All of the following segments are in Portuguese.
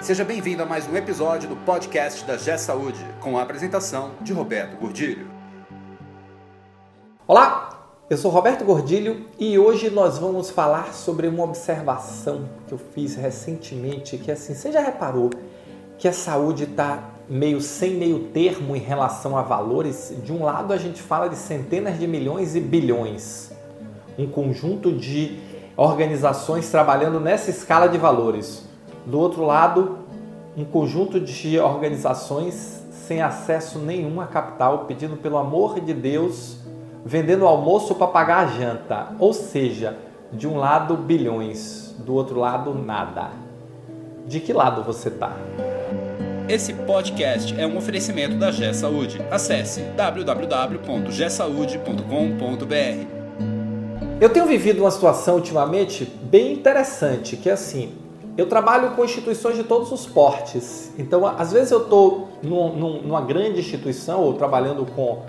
Seja bem-vindo a mais um episódio do podcast da G Saúde, com a apresentação de Roberto Gordilho. Olá, eu sou Roberto Gordilho e hoje nós vamos falar sobre uma observação que eu fiz recentemente, que assim, você já reparou que a saúde está meio sem meio termo em relação a valores? De um lado a gente fala de centenas de milhões e bilhões, um conjunto de organizações trabalhando nessa escala de valores. Do outro lado, um conjunto de organizações sem acesso nenhum a capital, pedindo pelo amor de Deus, vendendo almoço para pagar a janta. Ou seja, de um lado bilhões, do outro lado nada. De que lado você está? Esse podcast é um oferecimento da G Saúde. Acesse www.gsaude.com.br. Eu tenho vivido uma situação ultimamente bem interessante, que é assim, eu trabalho com instituições de todos os portes. Então, às vezes eu estou numa grande instituição ou trabalhando com,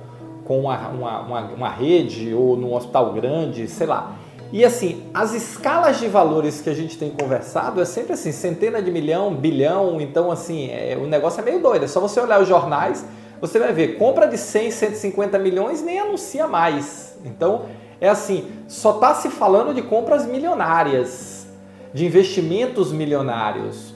com uma, uma, uma, uma rede ou num hospital grande, sei lá. E assim, as escalas de valores que a gente tem conversado é sempre assim, centena de milhão, bilhão, então assim, é, o negócio é meio doido. É só você olhar os jornais, você vai ver, compra de 100, 150 milhões nem anuncia mais. Então, é assim, só está se falando de compras milionárias de investimentos milionários.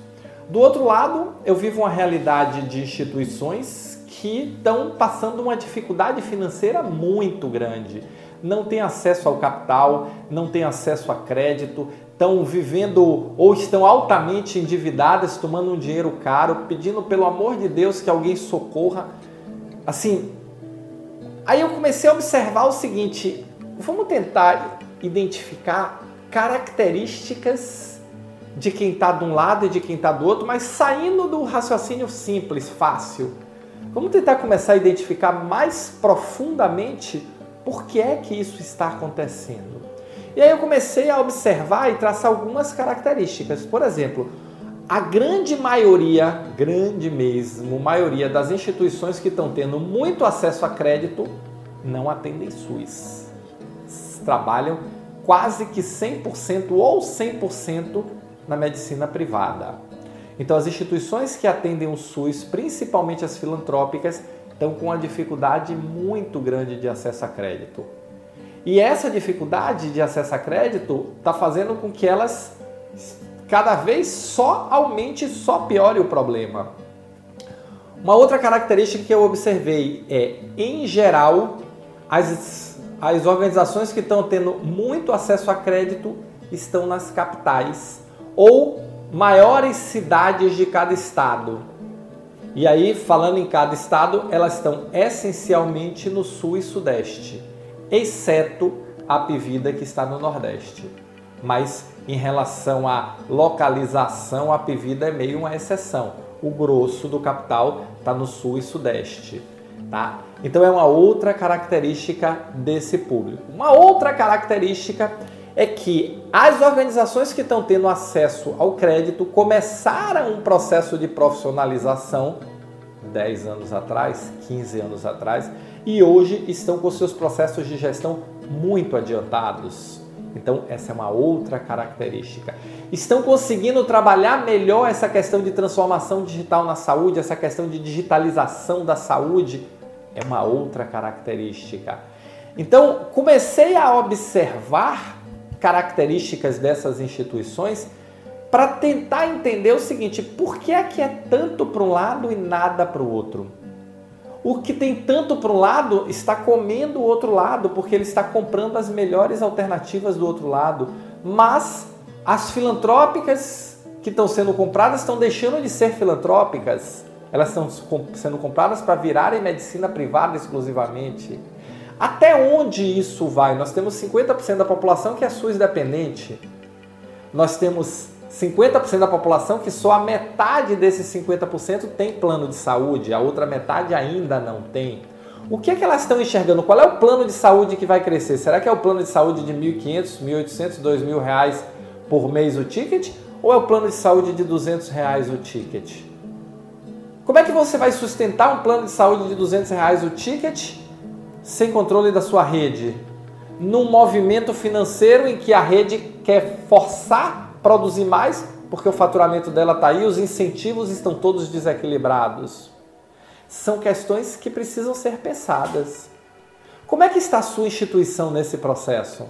Do outro lado, eu vivo uma realidade de instituições que estão passando uma dificuldade financeira muito grande. Não têm acesso ao capital, não têm acesso a crédito, estão vivendo ou estão altamente endividadas, tomando um dinheiro caro, pedindo pelo amor de Deus que alguém socorra. Assim, aí eu comecei a observar o seguinte: vamos tentar identificar características de quem está de um lado e de quem está do outro, mas saindo do raciocínio simples, fácil. Vamos tentar começar a identificar mais profundamente por que é que isso está acontecendo. E aí eu comecei a observar e traçar algumas características. Por exemplo, a grande maioria, grande mesmo, maioria das instituições que estão tendo muito acesso a crédito não atendem SUS. Trabalham quase que 100% ou 100% na medicina privada. Então, as instituições que atendem o SUS, principalmente as filantrópicas, estão com uma dificuldade muito grande de acesso a crédito. E essa dificuldade de acesso a crédito está fazendo com que elas cada vez só aumente, só piore o problema. Uma outra característica que eu observei é, em geral, as as organizações que estão tendo muito acesso a crédito estão nas capitais ou maiores cidades de cada estado. E aí, falando em cada estado, elas estão essencialmente no sul e sudeste, exceto a Pivida que está no nordeste. Mas em relação à localização, a Pivida é meio uma exceção. O grosso do capital está no sul e sudeste tá? Então é uma outra característica desse público. Uma outra característica é que as organizações que estão tendo acesso ao crédito começaram um processo de profissionalização 10 anos atrás, 15 anos atrás, e hoje estão com seus processos de gestão muito adiantados. Então, essa é uma outra característica. Estão conseguindo trabalhar melhor essa questão de transformação digital na saúde, essa questão de digitalização da saúde é uma outra característica. Então, comecei a observar características dessas instituições para tentar entender o seguinte: por que é que é tanto para um lado e nada para o outro? O que tem tanto para um lado está comendo o outro lado, porque ele está comprando as melhores alternativas do outro lado. Mas as filantrópicas que estão sendo compradas estão deixando de ser filantrópicas elas estão sendo compradas para virarem medicina privada exclusivamente. Até onde isso vai? Nós temos 50% da população que é SUS dependente. Nós temos 50% da população que só a metade desses 50% tem plano de saúde, a outra metade ainda não tem. O que é que elas estão enxergando? Qual é o plano de saúde que vai crescer? Será que é o plano de saúde de R$ 1.500, R$ 1.800, 2.000 reais por mês o ticket? Ou é o plano de saúde de 200 reais o ticket? Como é que você vai sustentar um plano de saúde de 200 reais o ticket sem controle da sua rede? Num movimento financeiro em que a rede quer forçar produzir mais porque o faturamento dela está aí, os incentivos estão todos desequilibrados. São questões que precisam ser pensadas. Como é que está a sua instituição nesse processo?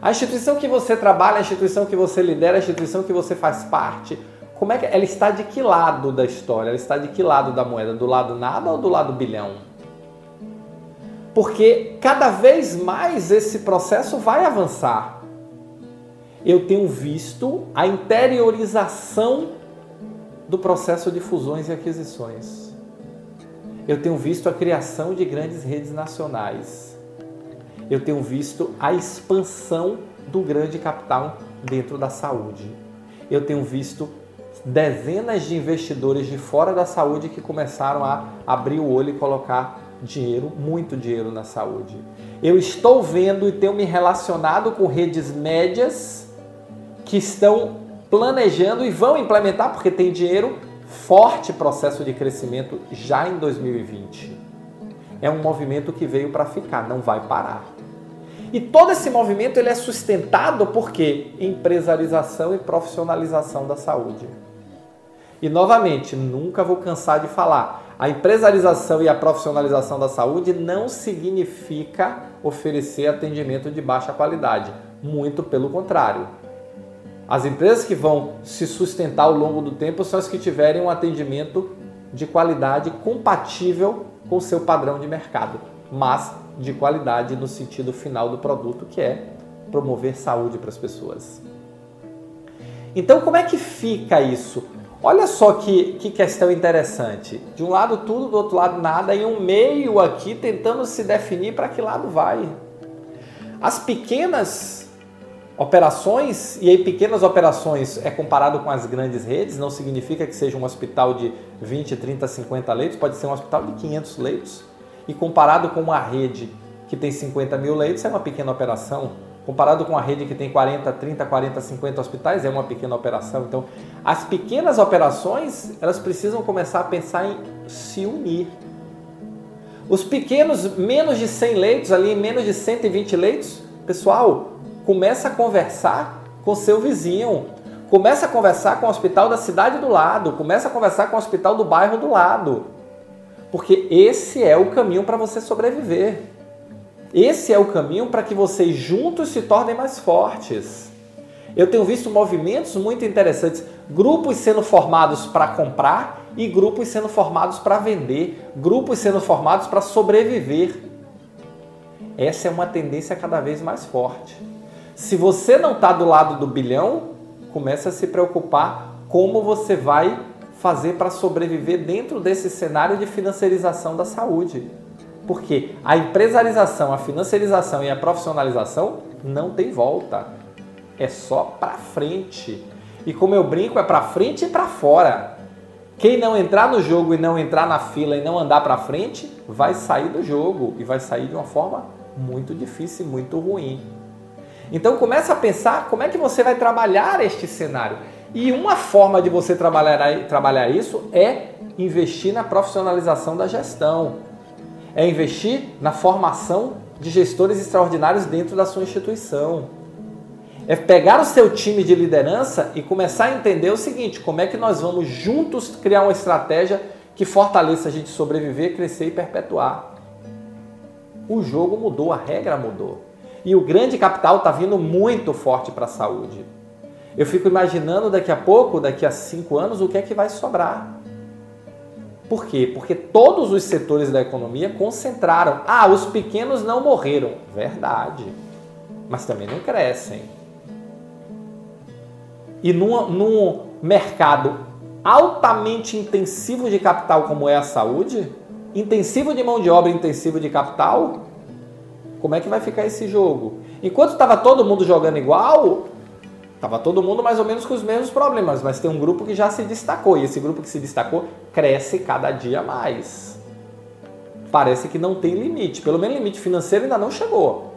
A instituição que você trabalha, a instituição que você lidera, a instituição que você faz parte, como é que ela está de que lado da história? Ela está de que lado da moeda? Do lado nada ou do lado bilhão? Porque cada vez mais esse processo vai avançar. Eu tenho visto a interiorização do processo de fusões e aquisições. Eu tenho visto a criação de grandes redes nacionais. Eu tenho visto a expansão do grande capital dentro da saúde. Eu tenho visto dezenas de investidores de fora da saúde que começaram a abrir o olho e colocar dinheiro, muito dinheiro na saúde. Eu estou vendo e tenho me relacionado com redes médias que estão planejando e vão implementar, porque tem dinheiro, forte processo de crescimento já em 2020. É um movimento que veio para ficar, não vai parar. E todo esse movimento ele é sustentado por quê? Empresarização e profissionalização da saúde. E novamente, nunca vou cansar de falar, a empresarização e a profissionalização da saúde não significa oferecer atendimento de baixa qualidade, muito pelo contrário. As empresas que vão se sustentar ao longo do tempo são as que tiverem um atendimento de qualidade compatível com o seu padrão de mercado, mas de qualidade no sentido final do produto, que é promover saúde para as pessoas. Então, como é que fica isso? Olha só que, que questão interessante. De um lado tudo, do outro lado nada, e um meio aqui tentando se definir para que lado vai. As pequenas operações, e aí pequenas operações é comparado com as grandes redes, não significa que seja um hospital de 20, 30, 50 leitos, pode ser um hospital de 500 leitos. E comparado com uma rede que tem 50 mil leitos, é uma pequena operação Comparado com a rede que tem 40, 30, 40, 50 hospitais, é uma pequena operação. Então, as pequenas operações, elas precisam começar a pensar em se unir. Os pequenos, menos de 100 leitos, ali menos de 120 leitos, pessoal, começa a conversar com seu vizinho, começa a conversar com o hospital da cidade do lado, começa a conversar com o hospital do bairro do lado. Porque esse é o caminho para você sobreviver. Esse é o caminho para que vocês juntos se tornem mais fortes. Eu tenho visto movimentos muito interessantes, grupos sendo formados para comprar e grupos sendo formados para vender, grupos sendo formados para sobreviver. Essa é uma tendência cada vez mais forte. Se você não está do lado do bilhão, comece a se preocupar como você vai fazer para sobreviver dentro desse cenário de financiarização da saúde. Porque a empresarização, a financiarização e a profissionalização não tem volta. É só para frente. E como eu brinco, é para frente e para fora. Quem não entrar no jogo e não entrar na fila e não andar para frente, vai sair do jogo e vai sair de uma forma muito difícil e muito ruim. Então começa a pensar como é que você vai trabalhar este cenário. E uma forma de você trabalhar, trabalhar isso é investir na profissionalização da gestão é investir na formação de gestores extraordinários dentro da sua instituição. É pegar o seu time de liderança e começar a entender o seguinte: como é que nós vamos juntos criar uma estratégia que fortaleça a gente sobreviver, crescer e perpetuar. O jogo mudou, a regra mudou. E o grande capital está vindo muito forte para a saúde. Eu fico imaginando daqui a pouco, daqui a cinco anos, o que é que vai sobrar. Por quê? Porque todos os setores da economia concentraram. Ah, os pequenos não morreram. Verdade. Mas também não crescem. E num, num mercado altamente intensivo de capital como é a saúde, intensivo de mão de obra, intensivo de capital, como é que vai ficar esse jogo? Enquanto estava todo mundo jogando igual, Tava todo mundo mais ou menos com os mesmos problemas, mas tem um grupo que já se destacou e esse grupo que se destacou cresce cada dia mais. Parece que não tem limite, pelo menos limite financeiro ainda não chegou.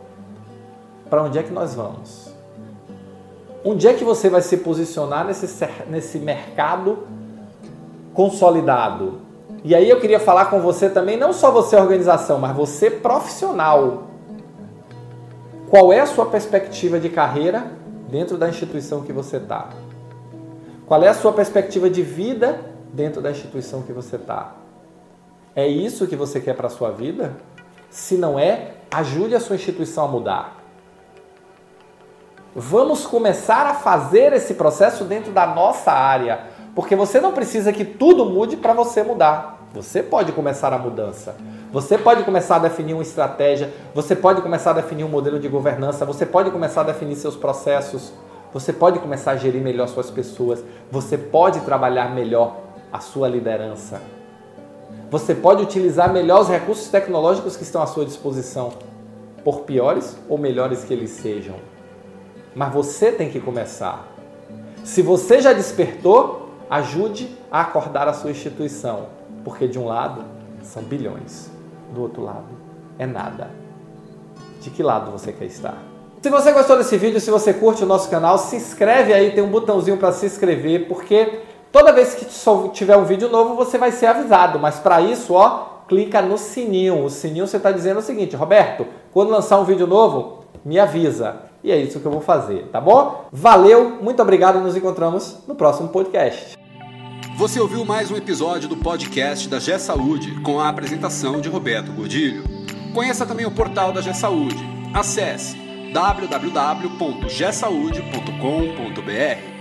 Para onde é que nós vamos? Onde é que você vai se posicionar nesse, nesse mercado consolidado? E aí eu queria falar com você também, não só você organização, mas você profissional. Qual é a sua perspectiva de carreira dentro da instituição que você está. Qual é a sua perspectiva de vida dentro da instituição que você está? É isso que você quer para a sua vida? Se não é, ajude a sua instituição a mudar. Vamos começar a fazer esse processo dentro da nossa área, porque você não precisa que tudo mude para você mudar. Você pode começar a mudança. Você pode começar a definir uma estratégia, você pode começar a definir um modelo de governança, você pode começar a definir seus processos, você pode começar a gerir melhor suas pessoas, você pode trabalhar melhor a sua liderança. Você pode utilizar melhor os recursos tecnológicos que estão à sua disposição, por piores ou melhores que eles sejam. Mas você tem que começar. Se você já despertou, ajude a acordar a sua instituição, porque de um lado são bilhões, do outro lado é nada. De que lado você quer estar? Se você gostou desse vídeo, se você curte o nosso canal, se inscreve aí, tem um botãozinho para se inscrever, porque toda vez que tiver um vídeo novo, você vai ser avisado. Mas para isso, ó, clica no sininho. O sininho você está dizendo o seguinte, Roberto, quando lançar um vídeo novo, me avisa. E é isso que eu vou fazer, tá bom? Valeu, muito obrigado e nos encontramos no próximo podcast. Você ouviu mais um episódio do podcast da G Saúde com a apresentação de Roberto Gordilho. Conheça também o portal da G Saúde. Acesse www.gsaude.com.br